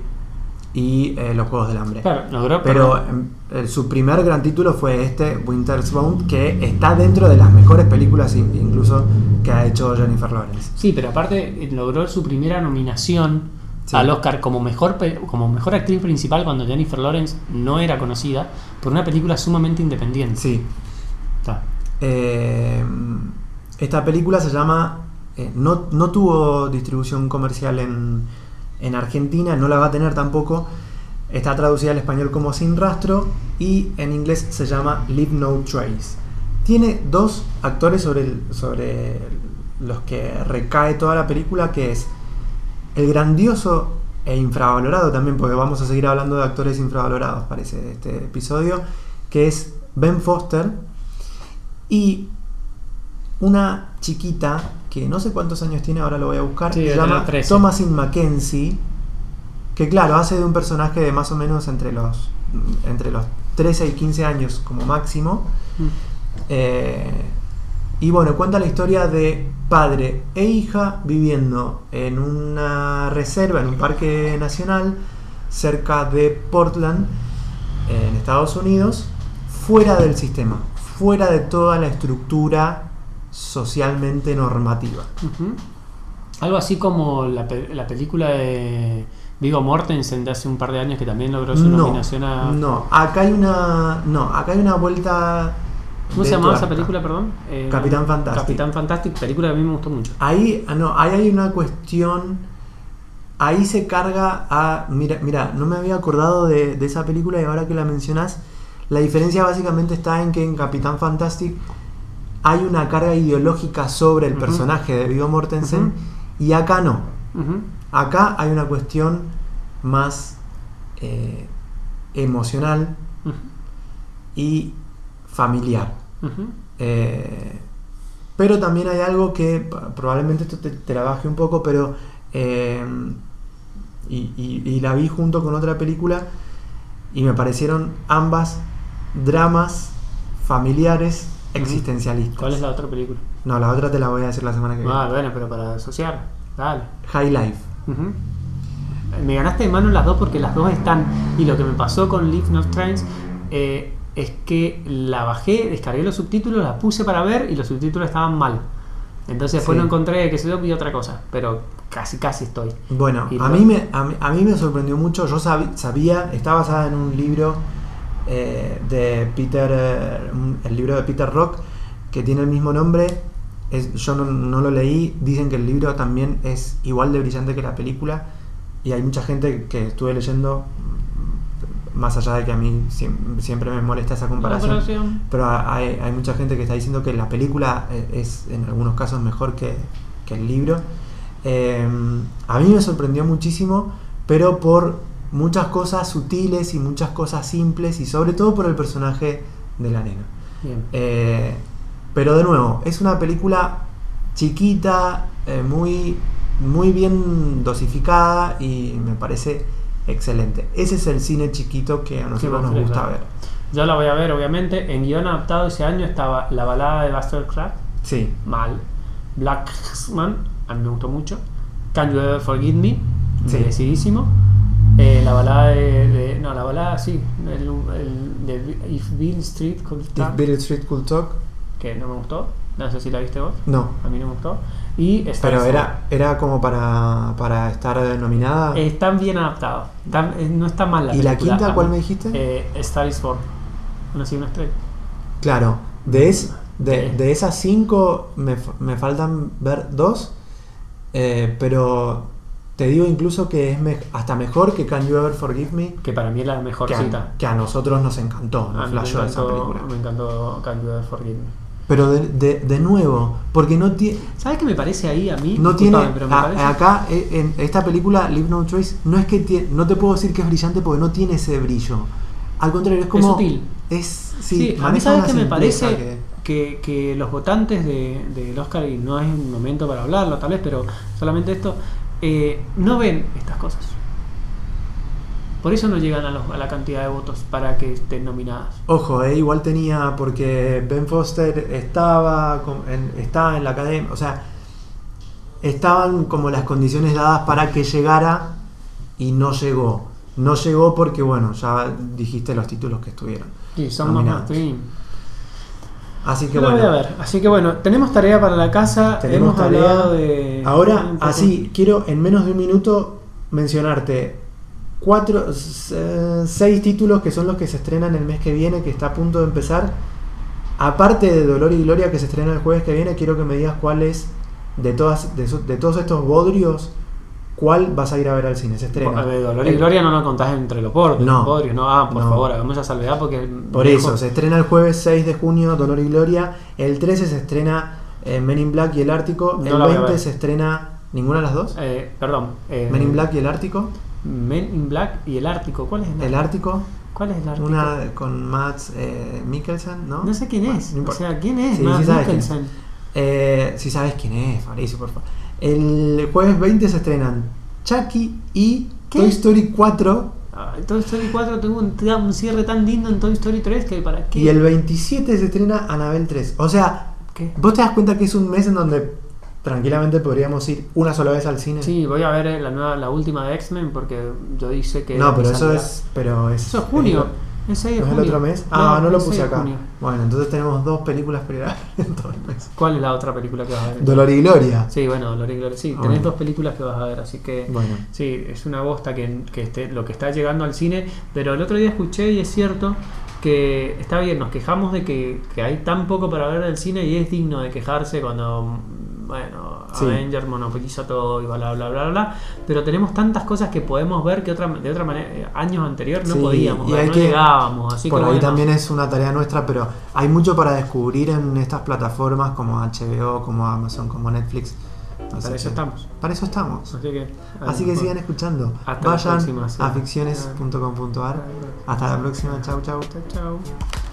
y eh, los Juegos del Hambre. claro, logró... Pero em, eh, su primer gran título fue este, Winter's Bone, que está dentro de las mejores películas in- incluso que ha hecho Jennifer Lawrence. Sí, pero aparte eh, logró su primera nominación Sí. al Oscar como mejor, como mejor actriz principal cuando Jennifer Lawrence no era conocida por una película sumamente independiente. Sí. Está. Eh, esta película se llama. eh, no, no tuvo distribución comercial en, en Argentina, no la va a tener tampoco. Está traducida al español como Sin Rastro y en inglés se llama Leave No Trace. Tiene dos actores sobre, sobre los que recae toda la película, que es el grandioso e infravalorado también, porque vamos a seguir hablando de actores infravalorados, parece, este episodio, que es Ben Foster y una chiquita que no sé cuántos años tiene, ahora lo voy a buscar, Sí, se llama tener 13. Thomasin Mackenzie, que claro, hace de un personaje de más o menos entre los, entre los 13 y 15 años como máximo. Eh, y bueno, cuenta la historia de padre e hija viviendo en una reserva, en un parque nacional cerca de Portland, en Estados Unidos, fuera del sistema, fuera de toda la estructura socialmente normativa. Algo así como la, pe- la película de Vigo Mortensen de hace un par de años que también logró su No, nominación a... no, acá hay una, no, acá hay una vuelta. ¿Cómo se llamaba esa película, perdón? Eh, Capitán Fantastic. Capitán Fantastic, película que a mí me gustó mucho. Ahí, ah, no, ahí hay una cuestión. Ahí se carga a. Mira, mira, no me había acordado de, de esa película y ahora que la mencionas, la diferencia básicamente está en que en Capitán Fantastic hay una carga ideológica sobre el personaje de Viggo Mortensen y acá no. Acá hay una cuestión más eh, emocional y familiar. Eh, pero también hay algo que probablemente esto te, te la baje un poco, pero eh, y, y- y la vi junto con otra película y me parecieron ambas dramas familiares Ujú. existencialistas. ¿Cuál es la otra película? No, la otra te la voy a decir la semana que viene. Ah, bueno, pero para asociar. Dale. High Life. Ujú. Me ganaste de mano las dos porque las dos están. Y lo que me pasó con Leave No Trains eh, es que la bajé, descargué los subtítulos, la puse para ver y los subtítulos estaban mal. Entonces después Sí. no encontré que se yo vi otra cosa. Pero casi, casi estoy. Bueno, Y a lo- mí, me, a, mí, a mí me sorprendió mucho. Yo sabía, está basada en un libro eh, de Peter, eh, el libro de Peter Rock, que tiene el mismo nombre. Es- yo no, no lo leí. Dicen que el libro también es igual de brillante que la película. Y hay mucha gente que estuve leyendo, mm, más allá de que a mí siem- siempre me molesta esa comparación. Pero hay, hay mucha gente que está diciendo que la película eh, es en algunos casos mejor que, que el libro. Eh, a mí me sorprendió muchísimo, pero por muchas cosas sutiles y muchas cosas simples y sobre todo por el personaje de la nena. Bien. Eh, pero de nuevo, es una película chiquita, eh, muy, muy bien dosificada y me parece excelente. Ese es el cine chiquito que a nosotros nos gusta claro. ver. Yo la voy a ver, obviamente. En guion adaptado ese año estaba la balada de Buster Crab, Sí, mal. Blackman, a mí me gustó mucho. Can You Ever Forgive Me, Sí. merecidísimo. Eh, la balada de, de- No, la balada sí. El, el de If Bill Street Could If Talk, Beale Street Could Talk. que no me gustó. No sé si la viste vos. No, A mí no me gustó. Y Star pero era, era como para, para estar nominada. Están bien adaptados. Están- eh, no está mal la ¿Y la quinta cuál me dijiste? Eh, Star is Born. Una una estrella. Claro, de, es, de, de esas cinco me, me faltan ver dos, eh, pero te digo incluso que es me- hasta mejor que Can You Ever Forgive Me, Que para mí es la mejor que cita. a, que a nosotros nos encantó, nos flashó esa encantó, película. me encantó Can You Ever Forgive Me. Pero de, de- de nuevo, porque no tiene... ¿Sabes qué me parece ahí a mí? No tiene, pero me a- parece- acá eh, en esta película Leave No Trace no es que tie- no te puedo decir que es brillante porque no tiene ese brillo. Al contrario, es como sutil. es sí, Sí, a mí sabes que me parece que- que, que los votantes de- del Oscar, y no es un momento para hablarlo tal vez, pero solamente esto, eh, no ven estas cosas. Por eso no llegan a, los- a la cantidad de votos para que estén nominadas. Ojo, eh, igual tenía, porque Ben Foster estaba, con- en, estaba en la academia, o sea, estaban como las condiciones dadas para que llegara y no llegó. No llegó porque, bueno, ya dijiste los títulos que estuvieron. Sí, son más Así que voy bueno, a ver. Así que bueno, tenemos tarea para la casa. Tenemos Hemos tarea. hablado de. ahora así, quiero en menos de un minuto mencionarte cuatro, seis títulos que son los que se estrenan el mes que viene, que está a punto de empezar. Aparte de Dolor y Gloria que se estrena el jueves que viene, quiero que me digas cuál es de todas de todos estos bodrios, cuál vas a ir a ver al cine. Se estrena. De Dolor y El- Gloria no lo contás entre los podrios. No. podrios, no. Ah, por No. favor, hagamos esa salvedad porque. Por eso, se estrena el jueves 6 de junio Dolor y Gloria. El 13 se estrena eh, Men in Black y el Ártico. No el a 20 ver. se estrena. ¿Ninguna de las dos? Eh, perdón. eh, Men in Black y el Ártico. Men in Black y el Ártico. ¿Cuál es el El Ártico? ¿Cuál es el Ártico? Una con Max eh, Mikkelsen, ¿no? No sé quién Bueno, es. no o sea, ¿quién es? Sí, sabes quién es. Mikkelsen. Eh, si sabes quién es, Fabricio, por favor. El jueves 20 se estrenan Chucky y ¿Qué? Toy Story 4. Ay, Toy Story 4 tuvo un, cierre tan lindo en Toy Story 3 que para qué. Y el 27 se estrena Anabel 3. O sea, ¿Qué? vos te das cuenta que es un mes en donde tranquilamente podríamos ir una sola vez al cine. Sí, voy a ver eh, la nueva, la última de X-Men porque yo dice que. no, pero eso es. Pero es, Eso es junio. Es 6 de ¿No es el otro mes? Ah, no, lo es 6 puse acá. Bueno, entonces tenemos dos películas para <laughs> en todo el mes. ¿Cuál es la otra película que vas a ver? Dolor y Gloria. Sí, bueno, Dolor y Gloria. Sí, Ah, tenés bueno. dos películas que vas a ver, así que. Bueno. Sí, es una bosta que, que esté, lo que está llegando al cine, pero el otro día escuché y es cierto que está bien, nos quejamos de que, que hay tan poco para ver del cine y es digno de quejarse cuando, bueno, Sí. Avengers monopoliza todo y bla, bla, bla, bla, bla, pero tenemos tantas cosas que podemos ver que otra, de otra manera, eh, años anteriores no Sí, podíamos y ver, no que- llegábamos, así Por que ahí bueno, también es una tarea nuestra, pero hay mucho para descubrir en estas plataformas como HBO, como Amazon, como Netflix. Así para eso estamos. Para eso estamos. Así que, Así que sigan escuchando. Hasta la Vayan próxima, sí. a ficciones.com.ar. Hasta la próxima. Chau, chau. Chao, chao.